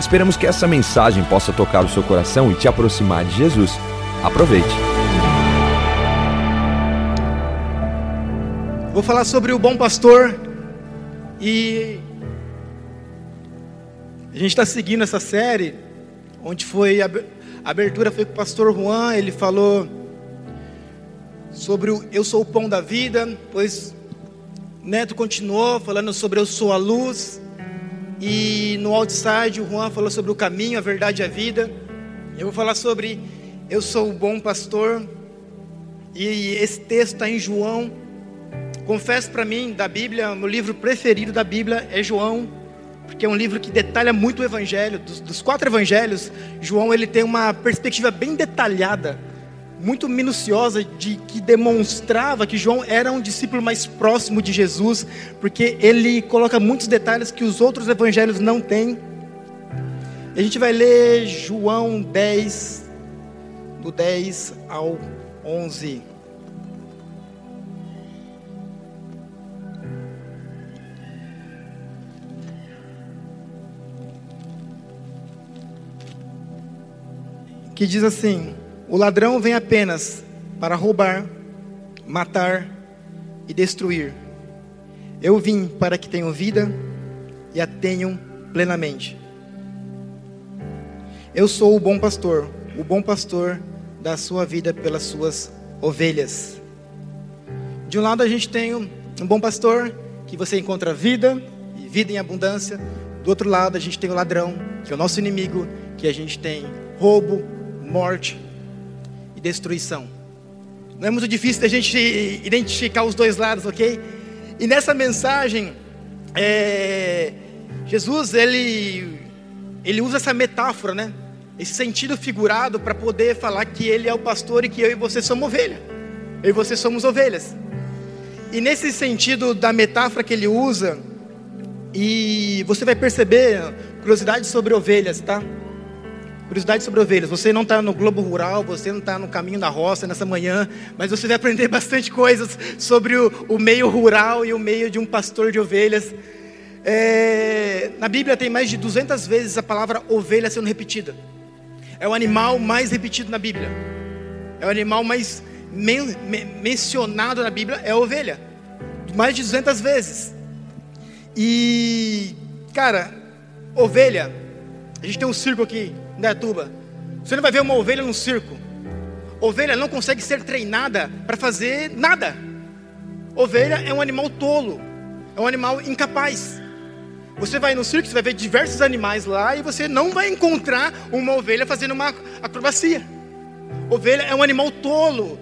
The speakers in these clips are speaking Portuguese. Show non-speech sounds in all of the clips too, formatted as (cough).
Esperamos que essa mensagem possa tocar o seu coração e te aproximar de Jesus. Aproveite. Vou falar sobre o bom pastor e a gente está seguindo essa série, onde foi a abertura foi com o pastor Juan, ele falou sobre o Eu sou o pão da vida, pois Neto continuou falando sobre Eu sou a luz. E no outside o Juan falou sobre o caminho, a verdade e a vida. Eu vou falar sobre Eu sou o bom pastor. E esse texto está em João. Confesso para mim, da Bíblia, meu livro preferido da Bíblia é João, porque é um livro que detalha muito o Evangelho. Dos, dos quatro Evangelhos, João ele tem uma perspectiva bem detalhada muito minuciosa de que demonstrava que João era um discípulo mais próximo de Jesus, porque ele coloca muitos detalhes que os outros evangelhos não têm. A gente vai ler João 10, do 10 ao 11. Que diz assim: o ladrão vem apenas para roubar, matar e destruir. Eu vim para que tenham vida e a tenham plenamente. Eu sou o bom pastor, o bom pastor dá a sua vida pelas suas ovelhas. De um lado a gente tem um bom pastor que você encontra vida e vida em abundância. Do outro lado a gente tem o ladrão, que é o nosso inimigo, que a gente tem roubo, morte e destruição. Não é muito difícil da gente identificar os dois lados, ok? E nessa mensagem, é, Jesus ele ele usa essa metáfora, né? Esse sentido figurado para poder falar que ele é o pastor e que eu e você somos ovelha. Eu e você somos ovelhas. E nesse sentido da metáfora que ele usa, e você vai perceber curiosidade sobre ovelhas, tá? Curiosidade sobre ovelhas. Você não está no Globo Rural, você não está no caminho da roça nessa manhã, mas você vai aprender (laughs) bastante coisas sobre o, o meio rural e o meio de um pastor de ovelhas. É, na Bíblia tem mais de 200 vezes a palavra ovelha sendo repetida. É o animal mais repetido na Bíblia. É o animal mais men, men, mencionado na Bíblia é a ovelha. Mais de 200 vezes. E, cara, ovelha, a gente tem um circo aqui Datuba. Você não vai ver uma ovelha num circo. Ovelha não consegue ser treinada para fazer nada. Ovelha é um animal tolo, é um animal incapaz. Você vai no circo, você vai ver diversos animais lá e você não vai encontrar uma ovelha fazendo uma acrobacia. Ovelha é um animal tolo.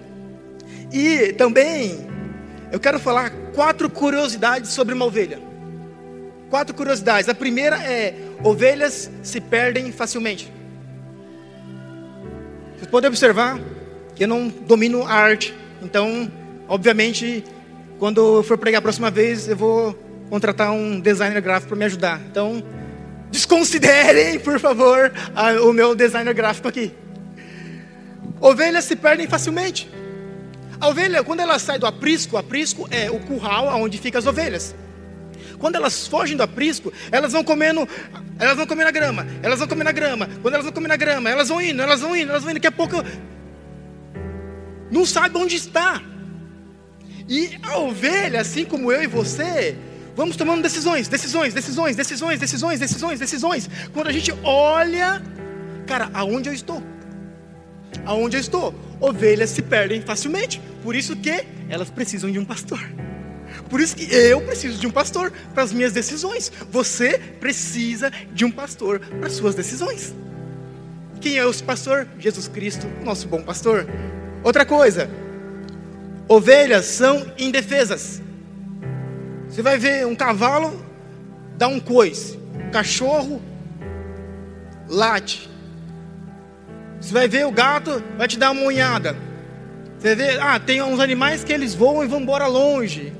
E também eu quero falar quatro curiosidades sobre uma ovelha. Quatro curiosidades. A primeira é: ovelhas se perdem facilmente. Vocês podem observar que eu não domino a arte. Então, obviamente, quando eu for pregar a próxima vez, eu vou contratar um designer gráfico para me ajudar. Então, desconsiderem, (laughs) por favor, a, o meu designer gráfico aqui. Ovelhas se perdem facilmente. A ovelha, quando ela sai do aprisco, o aprisco é o curral onde ficam as ovelhas. Quando elas fogem do aprisco, elas vão comendo, elas vão comer na grama, elas vão comer na grama. Quando elas vão comer na grama, elas vão indo, elas vão indo, elas vão indo. Daqui a pouco não sabe onde está. E a ovelha, assim como eu e você, vamos tomando decisões, decisões, decisões, decisões, decisões, decisões, decisões. Quando a gente olha, cara, aonde eu estou? Aonde eu estou? Ovelhas se perdem facilmente. Por isso que elas precisam de um pastor. Por isso que eu preciso de um pastor para as minhas decisões. Você precisa de um pastor para as suas decisões. Quem é o pastor? Jesus Cristo, nosso bom pastor. Outra coisa, ovelhas são indefesas. Você vai ver um cavalo dar um coice, um cachorro late. Você vai ver o gato, vai te dar uma unhada. Você vê, ah, tem uns animais que eles voam e vão embora longe.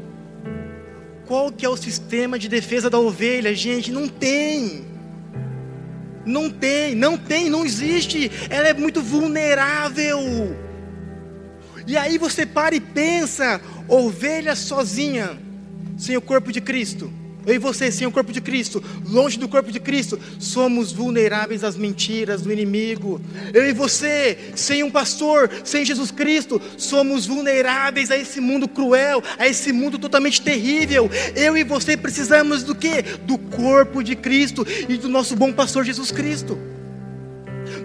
Qual que é o sistema de defesa da ovelha, gente? Não tem. Não tem, não tem, não existe. Ela é muito vulnerável. E aí você para e pensa, ovelha sozinha, sem o corpo de Cristo. Eu e você, sem o corpo de Cristo, longe do corpo de Cristo, somos vulneráveis às mentiras do inimigo. Eu e você, sem um pastor, sem Jesus Cristo, somos vulneráveis a esse mundo cruel, a esse mundo totalmente terrível. Eu e você precisamos do que? Do corpo de Cristo e do nosso bom pastor Jesus Cristo.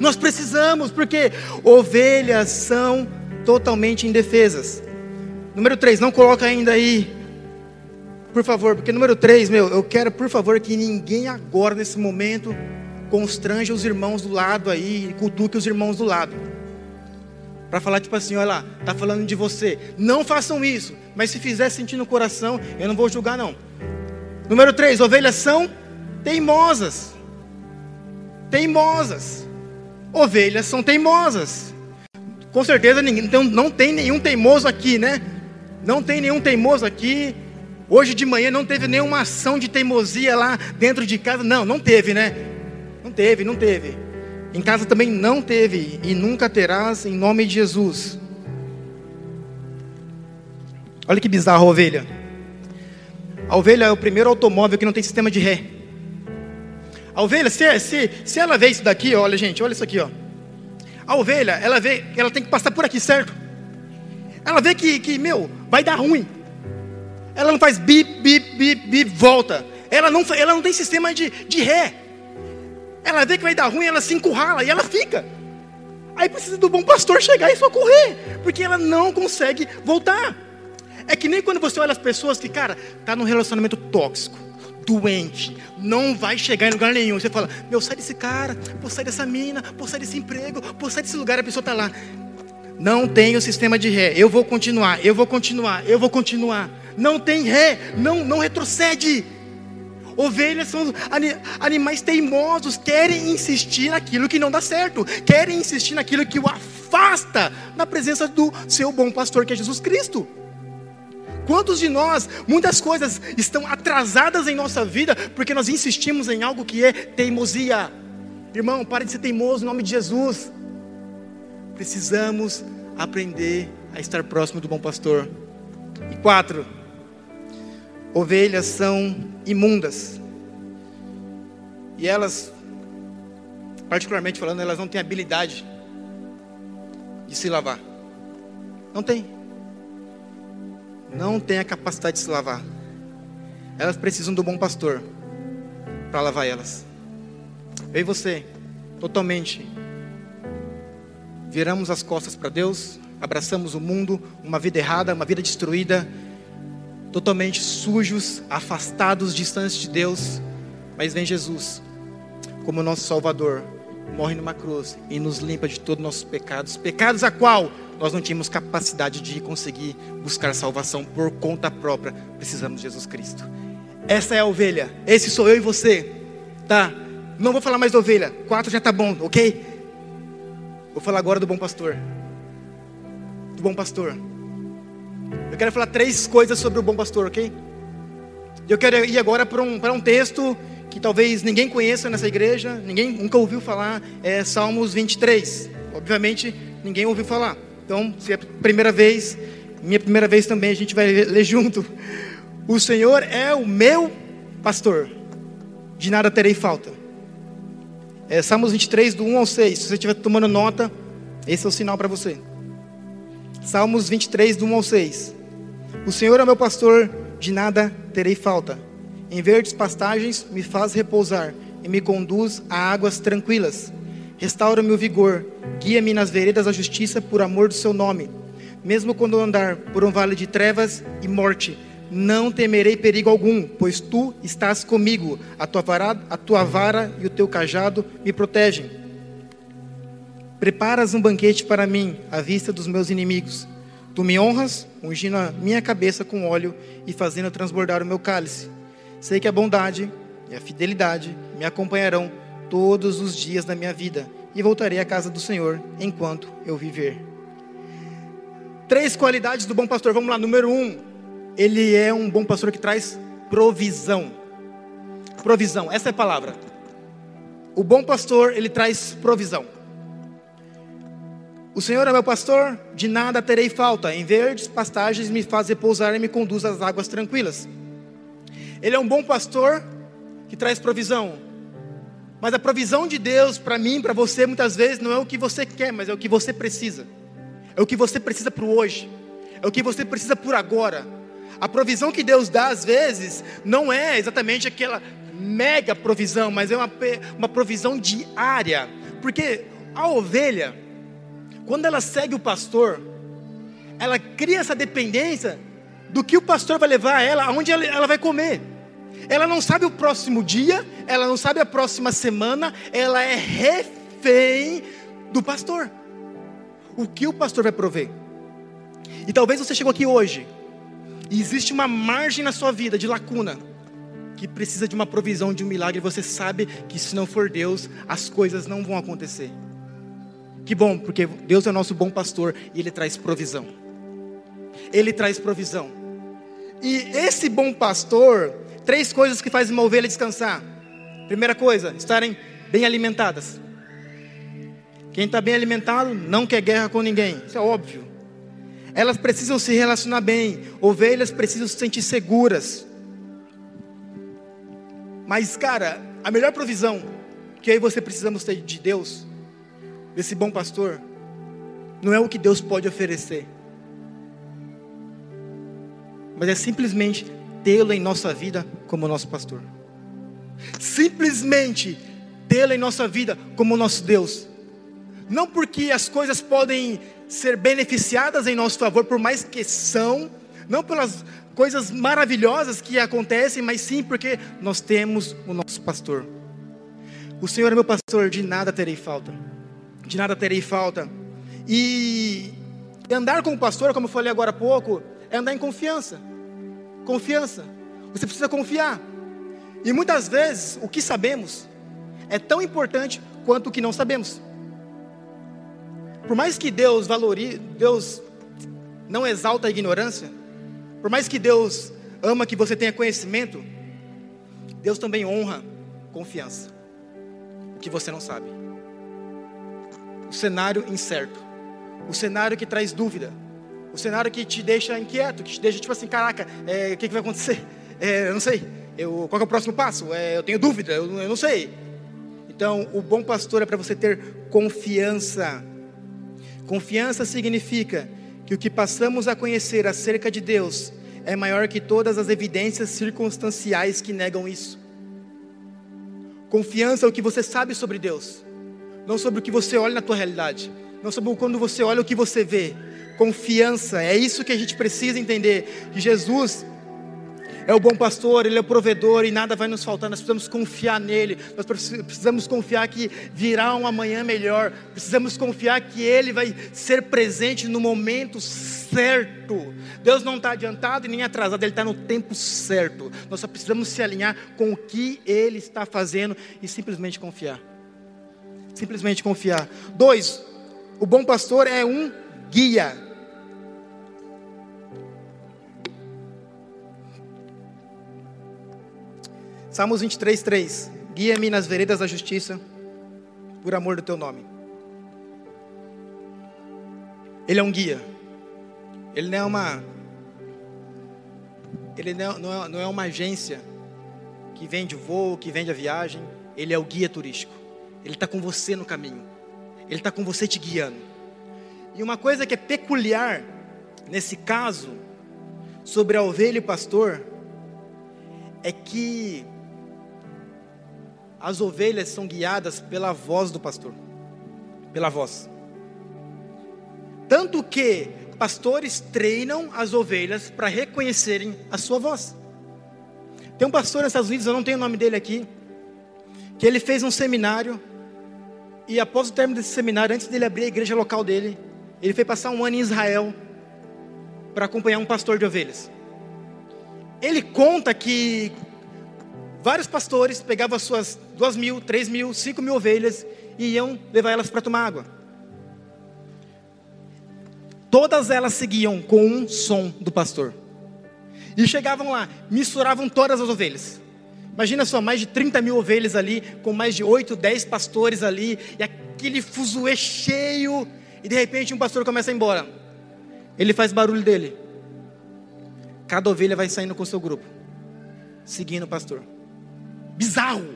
Nós precisamos, porque ovelhas são totalmente indefesas. Número 3, não coloca ainda aí por favor, porque número 3, meu, eu quero, por favor, que ninguém agora, nesse momento, constranja os irmãos do lado aí, cutuque os irmãos do lado. Para falar, tipo assim, olha lá, tá falando de você. Não façam isso, mas se fizer sentir no coração, eu não vou julgar, não. Número 3, ovelhas são teimosas. Teimosas. Ovelhas são teimosas. Com certeza ninguém, então não tem nenhum teimoso aqui, né? Não tem nenhum teimoso aqui Hoje de manhã não teve nenhuma ação de teimosia lá dentro de casa. Não, não teve, né? Não teve, não teve. Em casa também não teve e nunca terás em nome de Jesus. Olha que bizarro a ovelha. A ovelha é o primeiro automóvel que não tem sistema de ré. A ovelha, se, se, se ela vê isso daqui, olha gente, olha isso aqui, ó. A ovelha, ela vê, ela tem que passar por aqui, certo? Ela vê que, que meu, vai dar ruim. Ela não faz bip, bip, bip, bip, volta. Ela não, ela não tem sistema de, de ré. Ela vê que vai dar ruim, ela se encurrala e ela fica. Aí precisa do bom pastor chegar e socorrer, porque ela não consegue voltar. É que nem quando você olha as pessoas que, cara, tá num relacionamento tóxico, doente, não vai chegar em lugar nenhum. Você fala, meu, sai desse cara, pô, sai dessa mina, pô, sai desse emprego, pô, sai desse lugar, a pessoa tá lá. Não tem o sistema de ré. Eu vou continuar, eu vou continuar, eu vou continuar não tem ré, não, não retrocede. Ovelhas são animais teimosos, querem insistir naquilo que não dá certo, querem insistir naquilo que o afasta na presença do seu bom pastor que é Jesus Cristo. Quantos de nós, muitas coisas estão atrasadas em nossa vida porque nós insistimos em algo que é teimosia? Irmão, pare de ser teimoso em nome de Jesus. Precisamos aprender a estar próximo do bom pastor. E quatro, ovelhas são imundas. E elas, particularmente falando, elas não têm habilidade de se lavar. Não tem. Não tem a capacidade de se lavar. Elas precisam do bom pastor para lavar elas. Eu e você, totalmente, viramos as costas para Deus, abraçamos o mundo, uma vida errada, uma vida destruída, totalmente sujos, afastados, distantes de Deus, mas vem Jesus como nosso Salvador, morre numa cruz e nos limpa de todos os nossos pecados, pecados a qual nós não tínhamos capacidade de conseguir buscar salvação por conta própria, precisamos de Jesus Cristo. Essa é a ovelha, esse sou eu e você, tá? Não vou falar mais da ovelha, quatro já tá bom, ok? Vou falar agora do bom pastor. Do bom pastor. Eu quero falar três coisas sobre o bom pastor, ok? Eu quero ir agora para um, para um texto que talvez ninguém conheça nessa igreja, ninguém nunca ouviu falar, é Salmos 23. Obviamente, ninguém ouviu falar. Então, se é a primeira vez, minha primeira vez também, a gente vai ler junto. O Senhor é o meu pastor, de nada terei falta. É Salmos 23, do 1 ao 6. Se você estiver tomando nota, esse é o sinal para você. Salmos 23, do 1 ao 6. O Senhor é meu pastor, de nada terei falta. Em verdes pastagens me faz repousar e me conduz a águas tranquilas. Restaura-me o vigor, guia-me nas veredas da justiça por amor do seu nome. Mesmo quando andar por um vale de trevas e morte, não temerei perigo algum, pois tu estás comigo. A tua vara, a tua vara e o teu cajado me protegem. Preparas um banquete para mim, à vista dos meus inimigos. Tu me honras, ungindo a minha cabeça com óleo e fazendo transbordar o meu cálice. Sei que a bondade e a fidelidade me acompanharão todos os dias da minha vida, e voltarei à casa do Senhor enquanto eu viver. Três qualidades do bom pastor. Vamos lá. Número um, ele é um bom pastor que traz provisão. Provisão, essa é a palavra. O bom pastor, ele traz provisão. O Senhor é meu pastor, de nada terei falta. Em verdes pastagens me faz repousar e me conduz às águas tranquilas. Ele é um bom pastor que traz provisão. Mas a provisão de Deus para mim, para você, muitas vezes não é o que você quer, mas é o que você precisa. É o que você precisa para o hoje. É o que você precisa por agora. A provisão que Deus dá às vezes não é exatamente aquela mega provisão, mas é uma, uma provisão diária. Porque a ovelha, quando ela segue o pastor, ela cria essa dependência do que o pastor vai levar ela, aonde ela, vai comer. Ela não sabe o próximo dia, ela não sabe a próxima semana, ela é refém do pastor. O que o pastor vai prover? E talvez você chegou aqui hoje e existe uma margem na sua vida de lacuna que precisa de uma provisão, de um milagre, você sabe que se não for Deus, as coisas não vão acontecer. Que bom, porque Deus é nosso bom pastor e Ele traz provisão. Ele traz provisão. E esse bom pastor, três coisas que fazem uma ovelha descansar. Primeira coisa, estarem bem alimentadas. Quem está bem alimentado não quer guerra com ninguém, isso é óbvio. Elas precisam se relacionar bem, ovelhas precisam se sentir seguras. Mas, cara, a melhor provisão que e você precisamos ter de Deus, desse bom pastor, não é o que Deus pode oferecer, mas é simplesmente tê-lo em nossa vida como nosso pastor. Simplesmente tê-lo em nossa vida como nosso Deus. Não porque as coisas podem ser beneficiadas em nosso favor, por mais que são, não pelas coisas maravilhosas que acontecem, mas sim porque nós temos o nosso pastor. O Senhor é meu pastor, de nada terei falta. De nada terei falta. E andar com o pastor, como eu falei agora há pouco, é andar em confiança. Confiança. Você precisa confiar. E muitas vezes o que sabemos é tão importante quanto o que não sabemos. Por mais que Deus valorize, Deus não exalta a ignorância, por mais que Deus ama que você tenha conhecimento, Deus também honra confiança. O que você não sabe. O cenário incerto. O cenário que traz dúvida. O cenário que te deixa inquieto, que te deixa tipo assim, caraca, é, o que, que, vai acontecer? É, eu não sei. Eu, qual é o próximo passo? É, eu tenho dúvida, eu, eu não sei. Então, o bom pastor é para você ter confiança. Confiança significa que o que passamos a conhecer acerca de Deus é maior que todas as evidências circunstanciais que negam isso. Confiança é o que você sabe sobre Deus, não sobre o que você olha na tua realidade, não sobre quando você olha o que você vê. Confiança, é isso que a gente precisa entender. Que Jesus é o bom pastor, Ele é o provedor e nada vai nos faltar. Nós precisamos confiar nele, nós precisamos confiar que virá um amanhã melhor, precisamos confiar que Ele vai ser presente no momento certo. Deus não está adiantado e nem atrasado, Ele está no tempo certo. Nós só precisamos se alinhar com o que Ele está fazendo e simplesmente confiar. Simplesmente confiar. Dois, o bom pastor é um guia. Salmos 23, 3. Guia-me nas veredas da justiça, por amor do teu nome. Ele é um guia. Ele não é uma. Ele não é, não é uma agência que vende o voo, que vende a viagem. Ele é o guia turístico. Ele está com você no caminho. Ele está com você te guiando. E uma coisa que é peculiar nesse caso, sobre a ovelha e o pastor, é que as ovelhas são guiadas pela voz do pastor, pela voz. Tanto que pastores treinam as ovelhas para reconhecerem a sua voz. Tem um pastor nos Estados Unidos, eu não tenho o nome dele aqui, que ele fez um seminário e após o término desse seminário, antes dele abrir a igreja local dele, ele foi passar um ano em Israel para acompanhar um pastor de ovelhas. Ele conta que vários pastores pegavam as suas duas mil, três mil, cinco mil ovelhas e iam levar elas para tomar água. Todas elas seguiam com um som do pastor. E chegavam lá, misturavam todas as ovelhas. Imagina só, mais de 30 mil ovelhas ali, com mais de 8, 10 pastores ali, e aquele fuzuê cheio, e de repente um pastor começa a ir embora. Ele faz barulho dele. Cada ovelha vai saindo com o seu grupo, seguindo o pastor. Bizarro.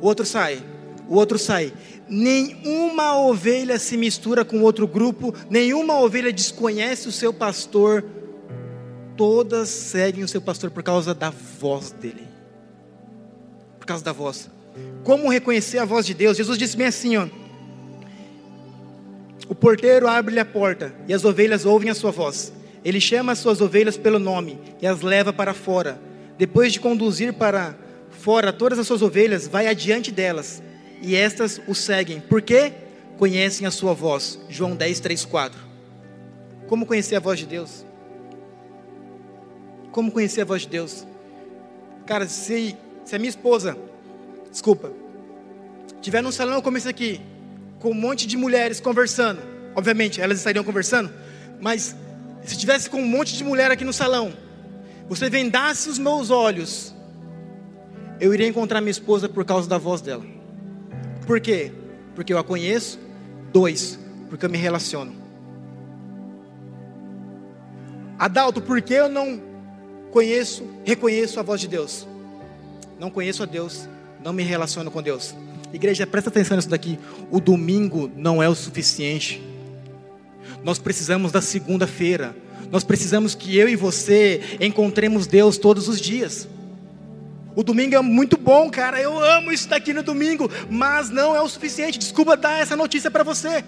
O outro sai, o outro sai. Nenhuma ovelha se mistura com outro grupo, nenhuma ovelha desconhece o seu pastor. Todas seguem o seu pastor por causa da voz dele. Por causa da voz. Como reconhecer a voz de Deus? Jesus disse bem assim, ó. O porteiro abre-lhe a porta e as ovelhas ouvem a sua voz. Ele chama as suas ovelhas pelo nome e as leva para fora. Depois de conduzir para fora todas as suas ovelhas, vai adiante delas e estas o seguem. Por quê? Conhecem a sua voz. João 10, 3, 4. Como conhecer a voz de Deus? Como conhecer a voz de Deus? Cara, se, se a minha esposa, desculpa, tiver num salão como esse aqui, com um monte de mulheres conversando, obviamente elas estariam conversando, mas se tivesse com um monte de mulher aqui no salão, você vendasse os meus olhos, eu iria encontrar minha esposa por causa da voz dela. Por quê? Porque eu a conheço. Dois, porque eu me relaciono. Adalto, por que eu não conheço, reconheço a voz de Deus? Não conheço a Deus, não me relaciono com Deus. Igreja, presta atenção nisso daqui. O domingo não é o suficiente. Nós precisamos da segunda-feira. Nós precisamos que eu e você encontremos Deus todos os dias. O domingo é muito bom, cara. Eu amo isso daqui no domingo, mas não é o suficiente. Desculpa dar essa notícia para você.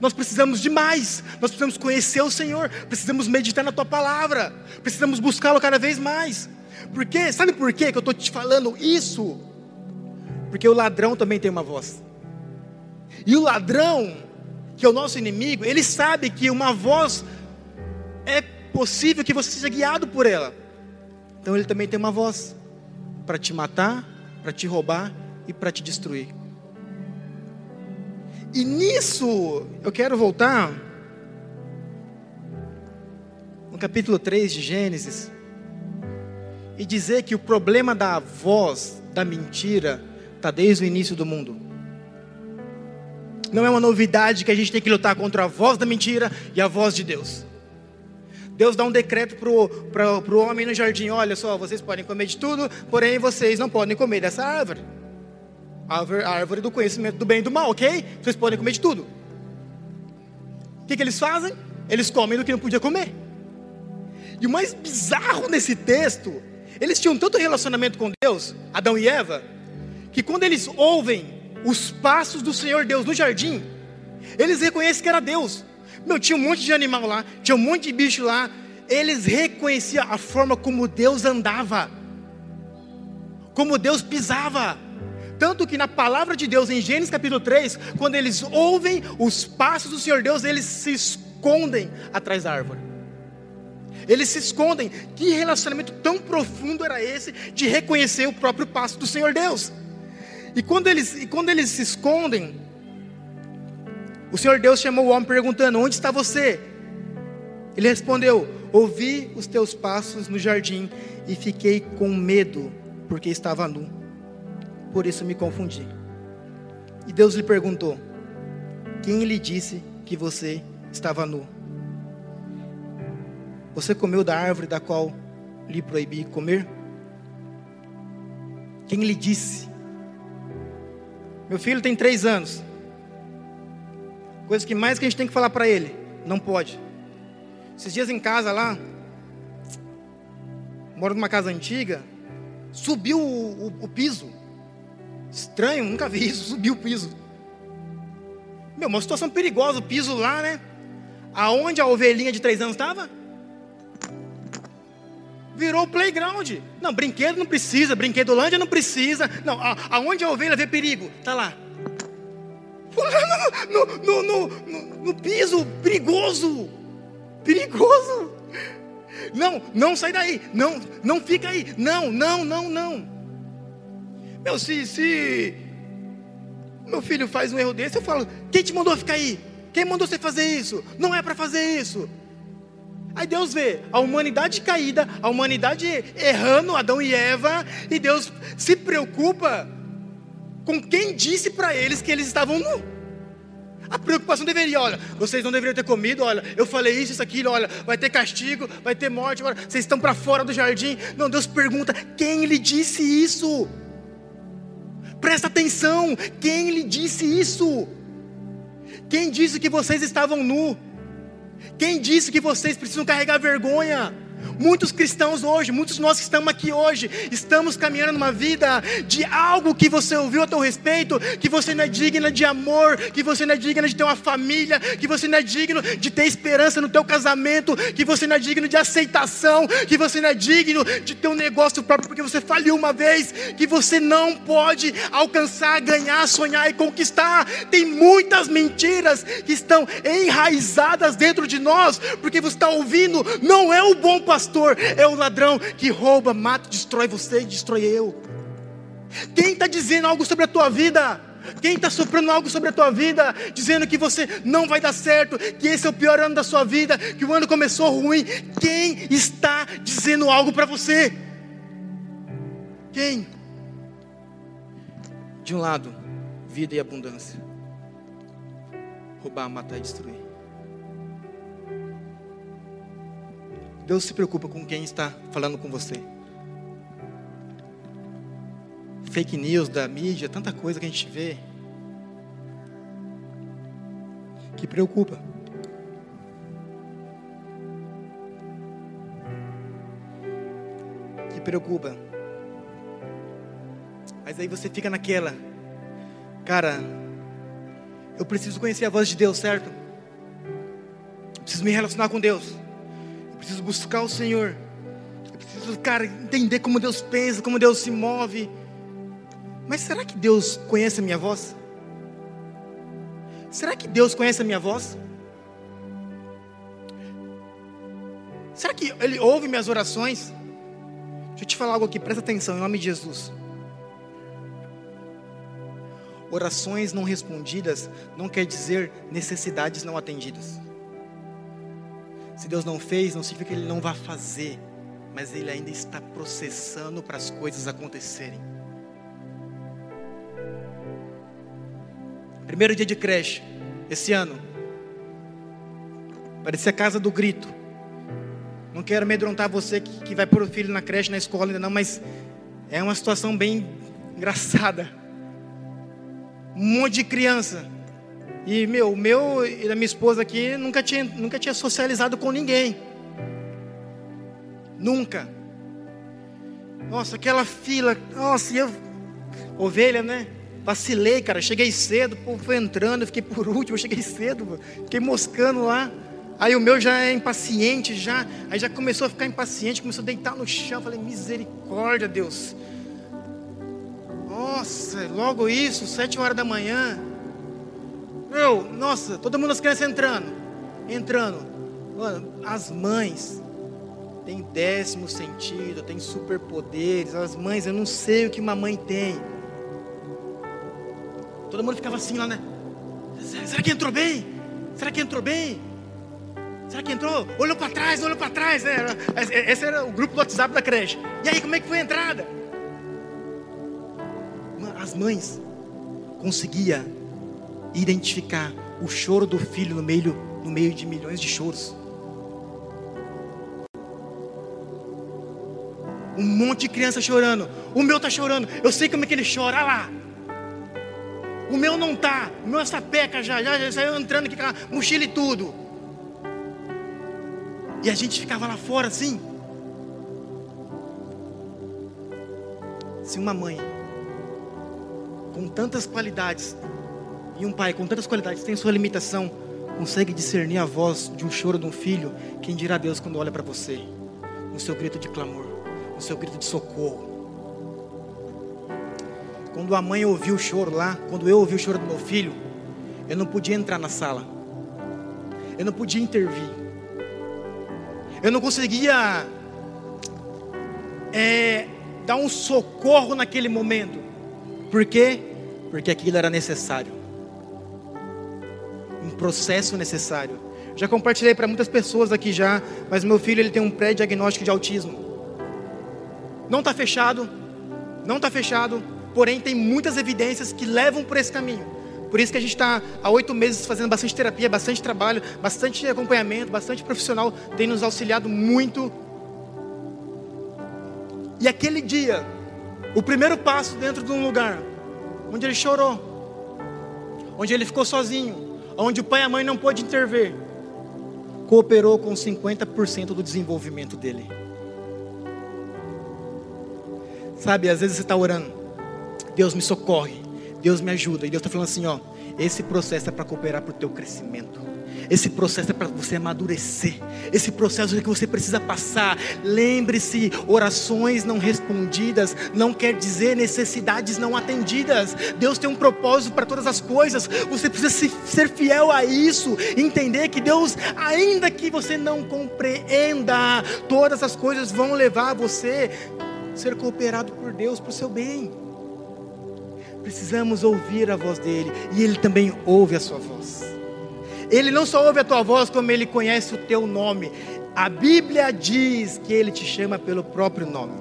Nós precisamos de mais. Nós precisamos conhecer o Senhor. Precisamos meditar na tua palavra. Precisamos buscá-lo cada vez mais. Porque, sabe por quê que eu estou te falando isso? Porque o ladrão também tem uma voz. E o ladrão, que é o nosso inimigo, ele sabe que uma voz é possível que você seja guiado por ela. Então ele também tem uma voz para te matar, para te roubar e para te destruir. E nisso eu quero voltar no capítulo 3 de Gênesis e dizer que o problema da voz da mentira está desde o início do mundo. Não é uma novidade que a gente tem que lutar contra a voz da mentira e a voz de Deus. Deus dá um decreto para o homem no jardim: olha só, vocês podem comer de tudo, porém vocês não podem comer dessa árvore. A árvore do conhecimento do bem e do mal, ok? Vocês podem comer de tudo. O que, que eles fazem? Eles comem do que não podia comer. E o mais bizarro nesse texto, eles tinham tanto relacionamento com Deus, Adão e Eva, que quando eles ouvem os passos do Senhor Deus no jardim, eles reconhecem que era Deus. Meu, tinha um monte de animal lá, tinha um monte de bicho lá. Eles reconheciam a forma como Deus andava, como Deus pisava. Tanto que na palavra de Deus, em Gênesis capítulo 3, quando eles ouvem os passos do Senhor Deus, eles se escondem atrás da árvore. Eles se escondem. Que relacionamento tão profundo era esse de reconhecer o próprio passo do Senhor Deus? E quando eles, e quando eles se escondem, o Senhor Deus chamou o homem perguntando: Onde está você? Ele respondeu: Ouvi os teus passos no jardim e fiquei com medo, porque estava nu. Por isso me confundi. E Deus lhe perguntou: Quem lhe disse que você estava nu? Você comeu da árvore da qual lhe proibi comer? Quem lhe disse? Meu filho tem três anos. Coisa que mais que a gente tem que falar para ele, não pode. Esses dias em casa lá, moro numa casa antiga, subiu o, o, o piso. Estranho, nunca vi isso, subiu o piso. Meu, uma situação perigosa, o piso lá, né? Aonde a ovelhinha de três anos estava? Virou o playground. Não, brinquedo não precisa, brinquedolândia não precisa. Não, aonde a ovelha vê perigo? Tá lá (laughs) no, no, no, no, piso, perigoso, perigoso. Não, não sai daí. Não, não fica aí. Não, não, não, não. Meu, se, se meu filho faz um erro desse, eu falo: quem te mandou ficar aí? Quem mandou você fazer isso? Não é para fazer isso. Aí Deus vê a humanidade caída, a humanidade errando, Adão e Eva, e Deus se preocupa com quem disse para eles que eles estavam nu. A preocupação deveria, olha, vocês não deveriam ter comido, olha, eu falei isso, isso, aquilo, olha, vai ter castigo, vai ter morte, olha, vocês estão para fora do jardim. Não, Deus pergunta, quem lhe disse isso? Presta atenção, quem lhe disse isso? Quem disse que vocês estavam nu? Quem disse que vocês precisam carregar vergonha? Muitos cristãos hoje, muitos nós que estamos aqui hoje, estamos caminhando numa vida de algo que você ouviu a teu respeito, que você não é digna de amor, que você não é digna de ter uma família, que você não é digno de ter esperança no teu casamento, que você não é digno de aceitação, que você não é digno de ter um negócio próprio porque você faliu uma vez, que você não pode alcançar, ganhar, sonhar e conquistar. Tem muitas mentiras que estão enraizadas dentro de nós, porque você está ouvindo, não é o bom pastor é o ladrão que rouba, mata, destrói você e destrói eu. Quem está dizendo algo sobre a tua vida? Quem está soprando algo sobre a tua vida, dizendo que você não vai dar certo, que esse é o pior ano da sua vida, que o ano começou ruim? Quem está dizendo algo para você? Quem? De um lado, vida e abundância. Roubar, matar e destruir. Deus se preocupa com quem está falando com você. Fake news da mídia, tanta coisa que a gente vê que preocupa. Que preocupa. Mas aí você fica naquela, cara, eu preciso conhecer a voz de Deus, certo? Preciso me relacionar com Deus preciso buscar o Senhor. Eu preciso, cara, entender como Deus pensa, como Deus se move. Mas será que Deus conhece a minha voz? Será que Deus conhece a minha voz? Será que Ele ouve minhas orações? Deixa eu te falar algo aqui, presta atenção, em nome de Jesus. Orações não respondidas não quer dizer necessidades não atendidas. Se Deus não fez, não significa que Ele não vai fazer, mas Ele ainda está processando para as coisas acontecerem. Primeiro dia de creche, esse ano, parecia a casa do grito. Não quero amedrontar você que, que vai pôr o filho na creche, na escola ainda não, mas é uma situação bem engraçada. Um monte de criança e meu, meu e a minha esposa aqui nunca tinha, nunca tinha socializado com ninguém. Nunca. Nossa, aquela fila, nossa, eu ovelha, né? Vacilei, cara, cheguei cedo, o povo foi entrando, eu fiquei por (laughs) último, eu cheguei cedo, fiquei moscando lá. Aí o meu já é impaciente, já, aí já começou a ficar impaciente, começou a deitar no chão, falei, misericórdia, Deus. Nossa, logo isso, sete horas da manhã. Nossa, todo mundo as crianças entrando. Entrando. Mano, as mães têm décimo sentido, têm superpoderes. As mães, eu não sei o que uma mãe tem. Todo mundo ficava assim lá, né? Será que entrou bem? Será que entrou bem? Será que entrou? Olhou para trás, olhou para trás. Né? Esse era o grupo do WhatsApp da creche. E aí, como é que foi a entrada? As mães conseguia identificar o choro do filho no meio, no meio de milhões de choros. Um monte de criança chorando. O meu está chorando. Eu sei como é que ele chora. Olha lá. O meu não tá. O meu é sapeca já, já, já saiu entrando aqui com a mochila e tudo. E a gente ficava lá fora assim. Se uma mãe com tantas qualidades e um pai com tantas qualidades tem sua limitação, consegue discernir a voz de um choro de um filho, quem dirá Deus quando olha para você, no seu grito de clamor, no seu grito de socorro. Quando a mãe ouviu o choro lá, quando eu ouvi o choro do meu filho, eu não podia entrar na sala, eu não podia intervir. Eu não conseguia é, dar um socorro naquele momento. Por quê? Porque aquilo era necessário. Processo necessário. Já compartilhei para muitas pessoas aqui já, mas meu filho ele tem um pré-diagnóstico de autismo. Não está fechado, não está fechado, porém tem muitas evidências que levam por esse caminho. Por isso que a gente está há oito meses fazendo bastante terapia, bastante trabalho, bastante acompanhamento, bastante profissional, tem nos auxiliado muito. E aquele dia, o primeiro passo dentro de um lugar, onde ele chorou, onde ele ficou sozinho, onde o pai e a mãe não pôde intervir, cooperou com 50% do desenvolvimento dele. Sabe, às vezes você está orando, Deus me socorre, Deus me ajuda, e Deus está falando assim: ó, esse processo é para cooperar para o teu crescimento. Esse processo é para você amadurecer. Esse processo é que você precisa passar. Lembre-se: orações não respondidas não quer dizer necessidades não atendidas. Deus tem um propósito para todas as coisas. Você precisa ser fiel a isso. Entender que Deus, ainda que você não compreenda, todas as coisas vão levar você a ser cooperado por Deus para o seu bem. Precisamos ouvir a voz dele e ele também ouve a sua voz. Ele não só ouve a tua voz, como ele conhece o teu nome. A Bíblia diz que ele te chama pelo próprio nome.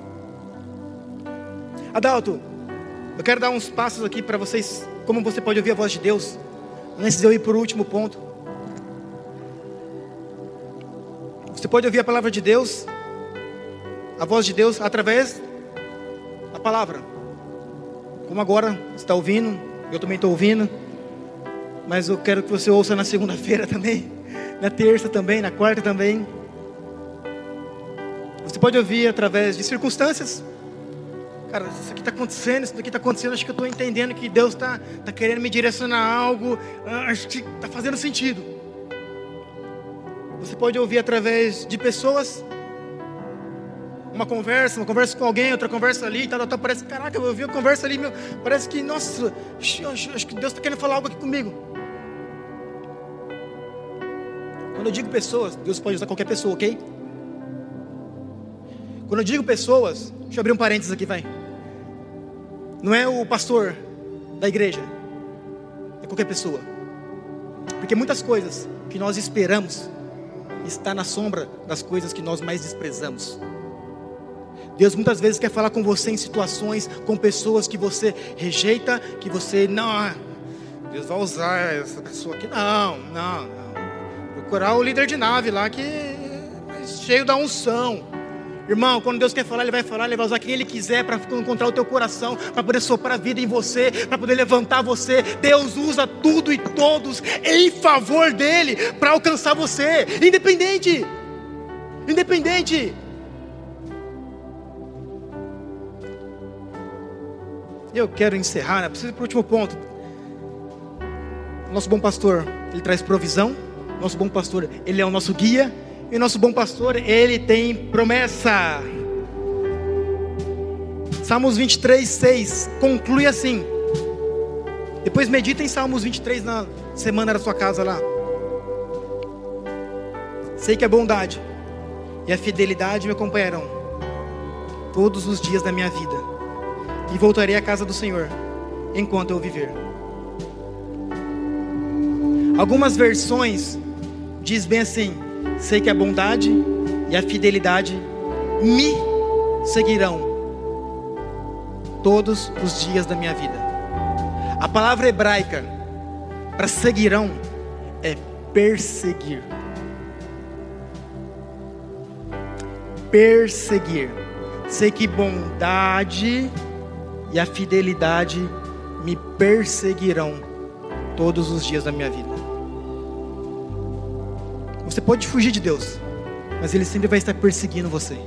Adalto, eu quero dar uns passos aqui para vocês, como você pode ouvir a voz de Deus, antes de eu ir para o último ponto. Você pode ouvir a palavra de Deus, a voz de Deus, através da palavra. Como agora está ouvindo, eu também estou ouvindo mas eu quero que você ouça na segunda-feira também, na terça também, na quarta também. Você pode ouvir através de circunstâncias. Cara, isso aqui está acontecendo, isso aqui está acontecendo, acho que eu estou entendendo que Deus está tá querendo me direcionar a algo, ah, acho que está fazendo sentido. Você pode ouvir através de pessoas, uma conversa, uma conversa com alguém, outra conversa ali, tal, tal, parece, caraca, eu ouvi uma conversa ali, meu, parece que, nossa, acho, acho que Deus está querendo falar algo aqui comigo. Quando eu digo pessoas, Deus pode usar qualquer pessoa, ok? Quando eu digo pessoas, deixa eu abrir um parênteses aqui, vai. Não é o pastor da igreja, é qualquer pessoa. Porque muitas coisas que nós esperamos está na sombra das coisas que nós mais desprezamos. Deus muitas vezes quer falar com você em situações, com pessoas que você rejeita, que você não, Deus vai usar essa pessoa aqui. Não, não, não procurar o líder de nave lá que é cheio da unção. Irmão, quando Deus quer falar, Ele vai falar, Ele vai usar quem Ele quiser para encontrar o teu coração, para poder soprar a vida em você, para poder levantar você. Deus usa tudo e todos em favor dEle para alcançar você, independente. Independente. Eu quero encerrar, né? preciso ir para o último ponto. Nosso bom pastor, ele traz provisão nosso bom pastor, ele é o nosso guia. E nosso bom pastor, ele tem promessa. Salmos 23, 6 conclui assim. Depois medita em Salmos 23 na semana da sua casa lá. Sei que a bondade e a fidelidade me acompanharão todos os dias da minha vida, e voltarei à casa do Senhor enquanto eu viver. Algumas versões diz bem assim: sei que a bondade e a fidelidade me seguirão todos os dias da minha vida. A palavra hebraica para seguirão é perseguir. Perseguir. Sei que bondade e a fidelidade me perseguirão todos os dias da minha vida. Você pode fugir de Deus, mas Ele sempre vai estar perseguindo você.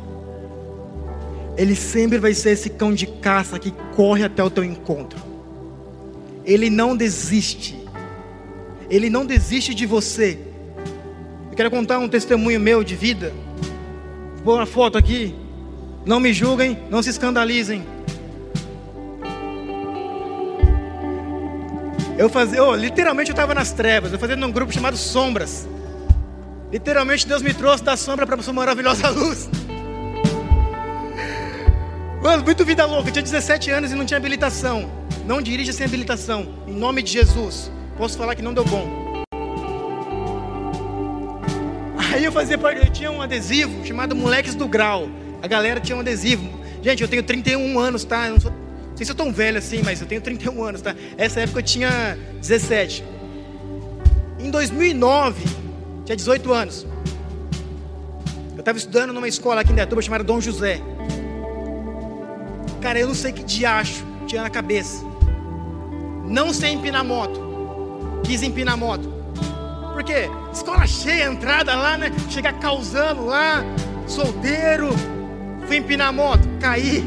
Ele sempre vai ser esse cão de caça que corre até o teu encontro. Ele não desiste. Ele não desiste de você. Eu quero contar um testemunho meu de vida. Vou pôr uma foto aqui. Não me julguem, não se escandalizem. Eu fazia, oh, literalmente eu estava nas trevas, eu fazia num grupo chamado Sombras. Literalmente Deus me trouxe da sombra para a sua maravilhosa luz. Mano, muito vida louca. Eu tinha 17 anos e não tinha habilitação. Não dirija sem habilitação. Em nome de Jesus. Posso falar que não deu bom. Aí eu fazia parte, eu tinha um adesivo chamado Moleques do Grau. A galera tinha um adesivo. Gente, eu tenho 31 anos, tá? Eu não, sou, não sei se eu tão velho assim, mas eu tenho 31 anos, tá? Essa época eu tinha 17. Em 2009, tinha 18 anos. Eu estava estudando numa escola aqui em Dayatuba chamada Dom José. Cara, eu não sei que diacho tinha na cabeça. Não sei empinar moto. Quis empinar moto. Por quê? Escola cheia, entrada lá, né? Chegar causando lá, solteiro. Fui empinar moto, caí.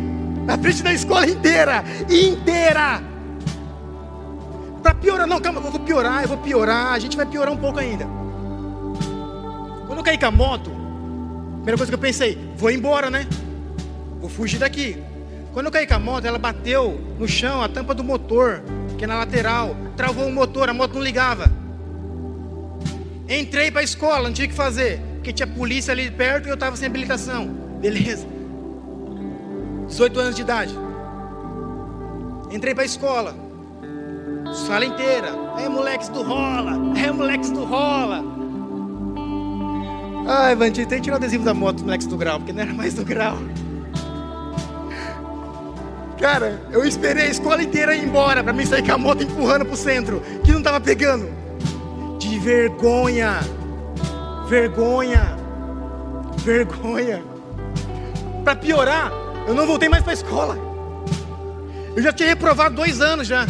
Na frente da escola inteira. Inteira. Para piorar, não, calma, eu vou piorar, eu vou piorar. A gente vai piorar um pouco ainda. Eu caí com a moto, primeira coisa que eu pensei, vou embora, né? Vou fugir daqui. Quando eu caí com a moto, ela bateu no chão, a tampa do motor, que é na lateral, travou o motor, a moto não ligava. Entrei para a escola, não tinha o que fazer, porque tinha polícia ali perto e eu estava sem habilitação. Beleza. 18 anos de idade. Entrei para a escola. Sala inteira. É moleques do rola. É moleques do rola. Ai, bandido, tem que tirar o adesivo da moto dos moleques do grau, porque não era mais do grau. Cara, eu esperei a escola inteira ir embora para mim sair com a moto empurrando pro centro, que não tava pegando. De vergonha. Vergonha. Vergonha. Para piorar, eu não voltei mais para a escola. Eu já tinha reprovado dois anos já.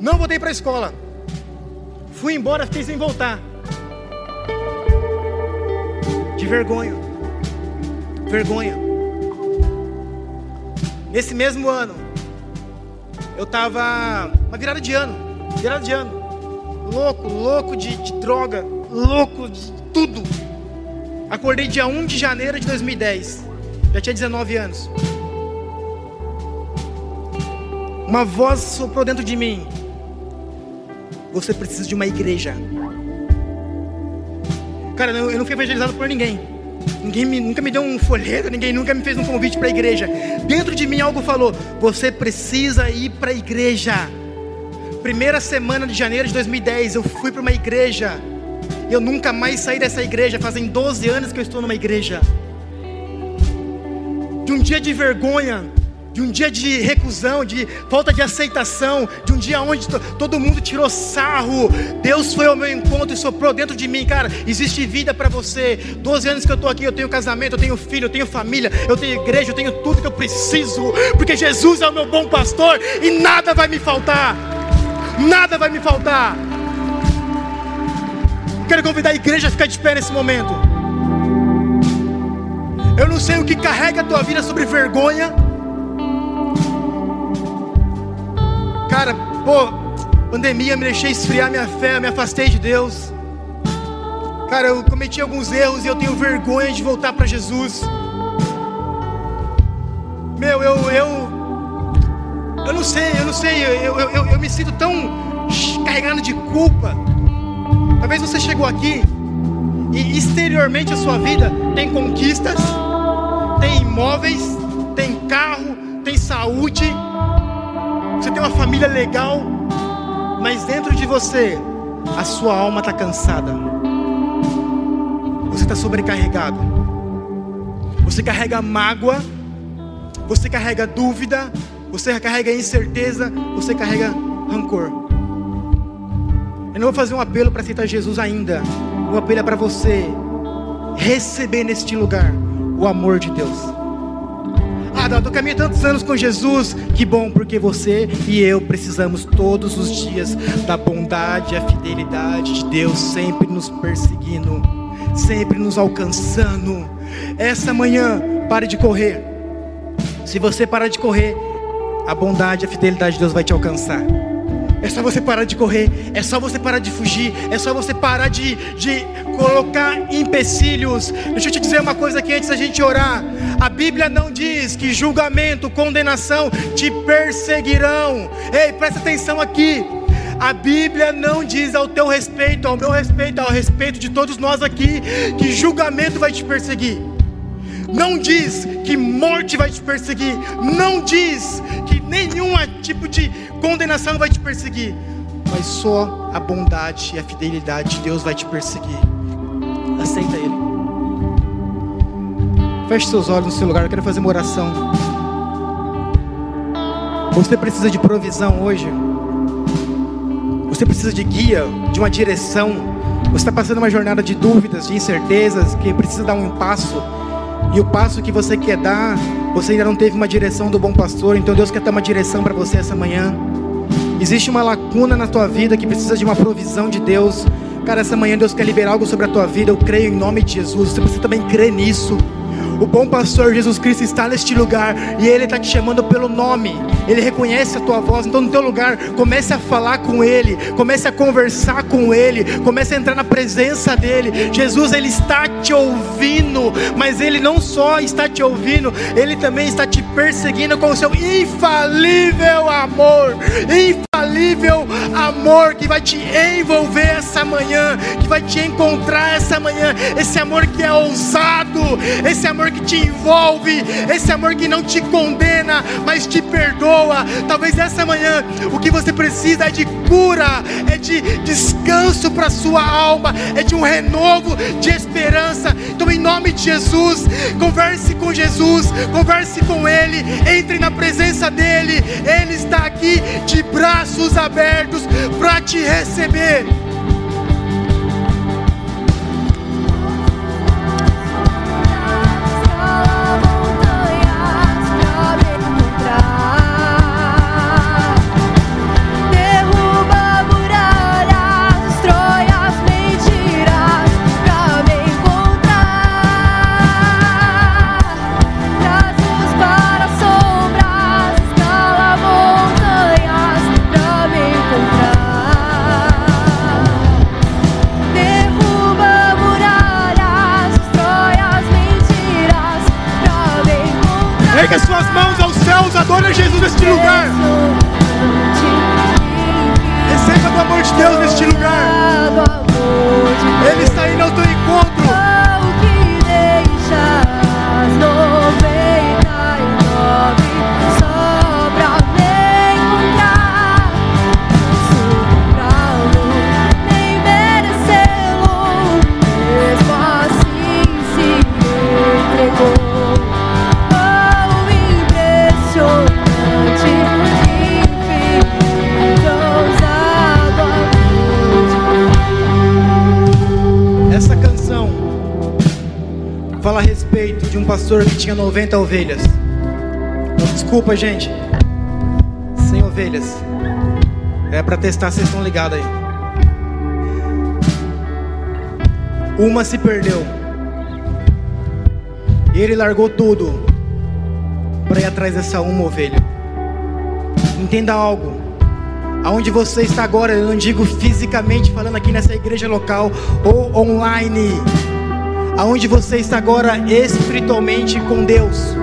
Não voltei para a escola. Fui embora, fiquei sem voltar. De vergonha. Vergonha. Nesse mesmo ano, eu estava uma virada de ano, virada de ano, louco, louco de, de droga, louco de tudo. Acordei dia 1 de janeiro de 2010, já tinha 19 anos. Uma voz soprou dentro de mim: Você precisa de uma igreja. Cara, eu não fui evangelizado por ninguém. Ninguém me, nunca me deu um folheto, ninguém nunca me fez um convite para a igreja. Dentro de mim algo falou: você precisa ir para a igreja. Primeira semana de janeiro de 2010, eu fui para uma igreja. Eu nunca mais saí dessa igreja. Fazem 12 anos que eu estou numa igreja. De um dia de vergonha, de um dia de recusão, de falta de aceitação, de um dia onde todo mundo tirou sarro. Deus foi ao meu encontro e soprou dentro de mim, cara. Existe vida para você. 12 anos que eu estou aqui, eu tenho casamento, eu tenho filho, eu tenho família, eu tenho igreja, eu tenho tudo que eu preciso, porque Jesus é o meu bom pastor e nada vai me faltar. Nada vai me faltar. Quero convidar a igreja a ficar de pé nesse momento. Eu não sei o que carrega a tua vida sobre vergonha. Cara, pô, pandemia me deixei esfriar minha fé, me afastei de Deus. Cara, eu cometi alguns erros e eu tenho vergonha de voltar para Jesus. Meu, eu, eu, eu não sei, eu não sei, eu, eu, eu, eu me sinto tão carregado de culpa. Talvez você chegou aqui e exteriormente a sua vida tem conquistas, tem imóveis, tem carro, tem saúde você tem uma família legal, mas dentro de você, a sua alma está cansada. Você está sobrecarregado. Você carrega mágoa, você carrega dúvida, você carrega incerteza, você carrega rancor. Eu não vou fazer um apelo para aceitar Jesus ainda. O apelo é para você receber neste lugar o amor de Deus. Ah, não, eu caminho tantos anos com Jesus. Que bom, porque você e eu precisamos todos os dias da bondade e a fidelidade de Deus sempre nos perseguindo, sempre nos alcançando. Essa manhã, pare de correr. Se você parar de correr, a bondade e a fidelidade de Deus vai te alcançar. É só você parar de correr, é só você parar de fugir, é só você parar de, de colocar empecilhos. Deixa eu te dizer uma coisa aqui antes da gente orar. A Bíblia não diz que julgamento, condenação te perseguirão. Ei, presta atenção aqui. A Bíblia não diz ao teu respeito, ao meu respeito, ao respeito de todos nós aqui, que julgamento vai te perseguir. Não diz que morte vai te perseguir. Não diz que nenhum tipo de condenação vai te perseguir. Mas só a bondade e a fidelidade de Deus vai te perseguir. Aceita Ele. Feche seus olhos no seu lugar. Eu quero fazer uma oração. Você precisa de provisão hoje. Você precisa de guia, de uma direção. Você está passando uma jornada de dúvidas, de incertezas, que precisa dar um passo. E o passo que você quer dar, você ainda não teve uma direção do bom pastor, então Deus quer dar uma direção para você essa manhã. Existe uma lacuna na tua vida que precisa de uma provisão de Deus. Cara, essa manhã Deus quer liberar algo sobre a tua vida. Eu creio em nome de Jesus. Você também crer nisso. O bom pastor Jesus Cristo está neste lugar e ele está te chamando pelo nome. Ele reconhece a tua voz. Então, no teu lugar, comece a falar com ele, comece a conversar com ele, comece a entrar na presença dele. Jesus, ele está te ouvindo, mas ele não só está te ouvindo, ele também está te perseguindo com o seu infalível amor. Infalível amor que vai te envolver essa manhã, que vai te encontrar essa manhã. Esse amor que é ousado, esse amor que te envolve, esse amor que não te condena, mas te perdoa. Talvez essa manhã o que você precisa é de cura, é de descanso para sua alma, é de um renovo de esperança. Então, em nome de Jesus, converse com Jesus, converse com Ele, entre na presença dEle. Ele está aqui de braços abertos para te receber. Tinha 90 ovelhas. Desculpa, gente. 100 ovelhas. É para testar, vocês estão ligados aí. Uma se perdeu. E ele largou tudo para ir atrás dessa uma ovelha. Entenda algo. Aonde você está agora, eu não digo fisicamente falando aqui nessa igreja local ou online aonde você está agora espiritualmente com Deus,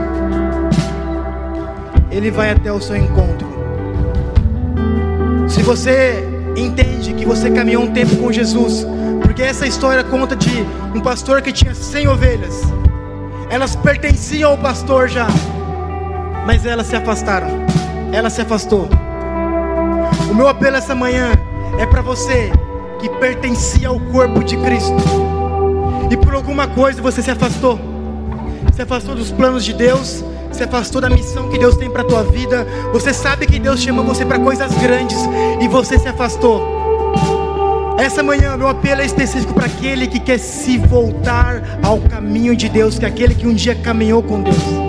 Ele vai até o seu encontro. Se você entende que você caminhou um tempo com Jesus, porque essa história conta de um pastor que tinha 100 ovelhas, elas pertenciam ao pastor já, mas elas se afastaram, ela se afastou. O meu apelo essa manhã é para você que pertencia ao corpo de Cristo e por alguma coisa você se afastou, se afastou dos planos de Deus, se afastou da missão que Deus tem para tua vida. Você sabe que Deus chama você para coisas grandes e você se afastou. Essa manhã, meu apelo é específico para aquele que quer se voltar ao caminho de Deus, que é aquele que um dia caminhou com Deus.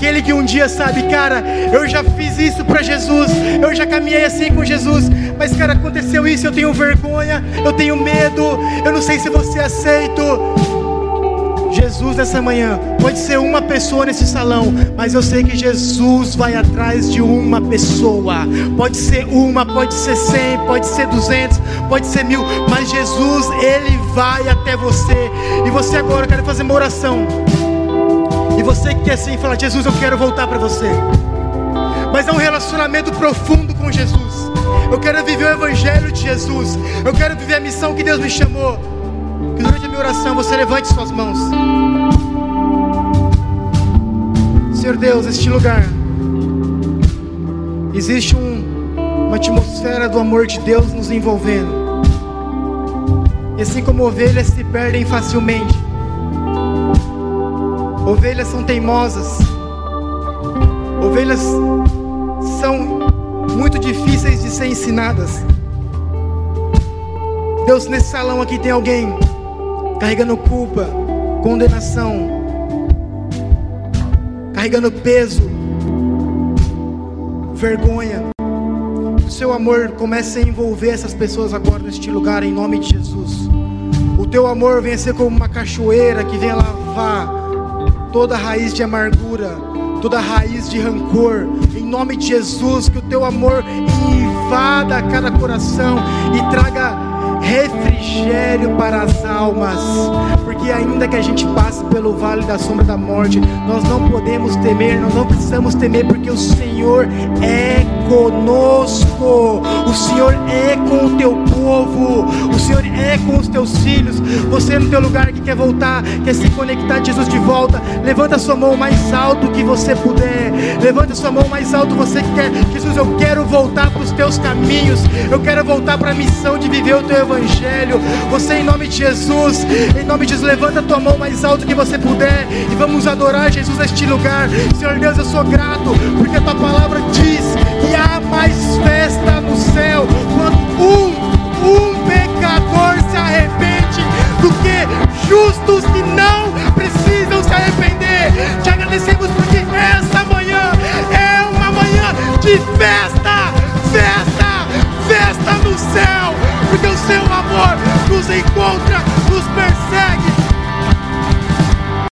Aquele que um dia sabe, cara, eu já fiz isso para Jesus, eu já caminhei assim com Jesus, mas cara, aconteceu isso, eu tenho vergonha, eu tenho medo, eu não sei se você aceita. Jesus nessa manhã, pode ser uma pessoa nesse salão, mas eu sei que Jesus vai atrás de uma pessoa. Pode ser uma, pode ser cem, pode ser duzentos, pode ser mil, mas Jesus, Ele vai até você. E você agora, eu quero fazer uma oração. E você que quer sim falar, Jesus, eu quero voltar para você. Mas é um relacionamento profundo com Jesus. Eu quero viver o Evangelho de Jesus. Eu quero viver a missão que Deus me chamou. Que durante a minha oração você levante suas mãos. Senhor Deus, este lugar existe um, uma atmosfera do amor de Deus nos envolvendo. E assim como ovelhas se perdem facilmente, ovelhas são teimosas, ovelhas são muito difíceis de ser ensinadas. Deus, nesse salão aqui tem alguém carregando culpa, condenação, carregando peso, vergonha. O seu amor comece a envolver essas pessoas agora neste lugar, em nome de Jesus. O teu amor venha ser como uma cachoeira que venha lavar toda raiz de amargura, toda raiz de rancor. Em nome de Jesus, que o teu amor invada cada coração e traga refrigério para as almas, porque ainda que a gente passe pelo vale da sombra da morte, nós não podemos temer, nós não precisamos temer, porque o Senhor é conosco, o Senhor é com o teu povo, o Senhor é com os teus filhos. Você no teu lugar que quer voltar, quer se conectar a Jesus de volta, levanta sua mão mais alto que você puder, levanta sua mão mais alto, você que quer, Jesus, eu quero voltar para os teus caminhos, eu quero voltar para a missão de viver o teu evangelho. Você, em nome de Jesus, em nome de Jesus, levanta tua mão mais alto que você puder. E vamos adorar Jesus neste lugar. Senhor Deus, eu sou grato porque a tua palavra diz Há mais festa no céu quando um, um pecador se arrepende do que justos que não precisam se arrepender. Te agradecemos porque essa manhã é uma manhã de festa, festa, festa no céu, porque o seu amor nos encontra, nos persegue.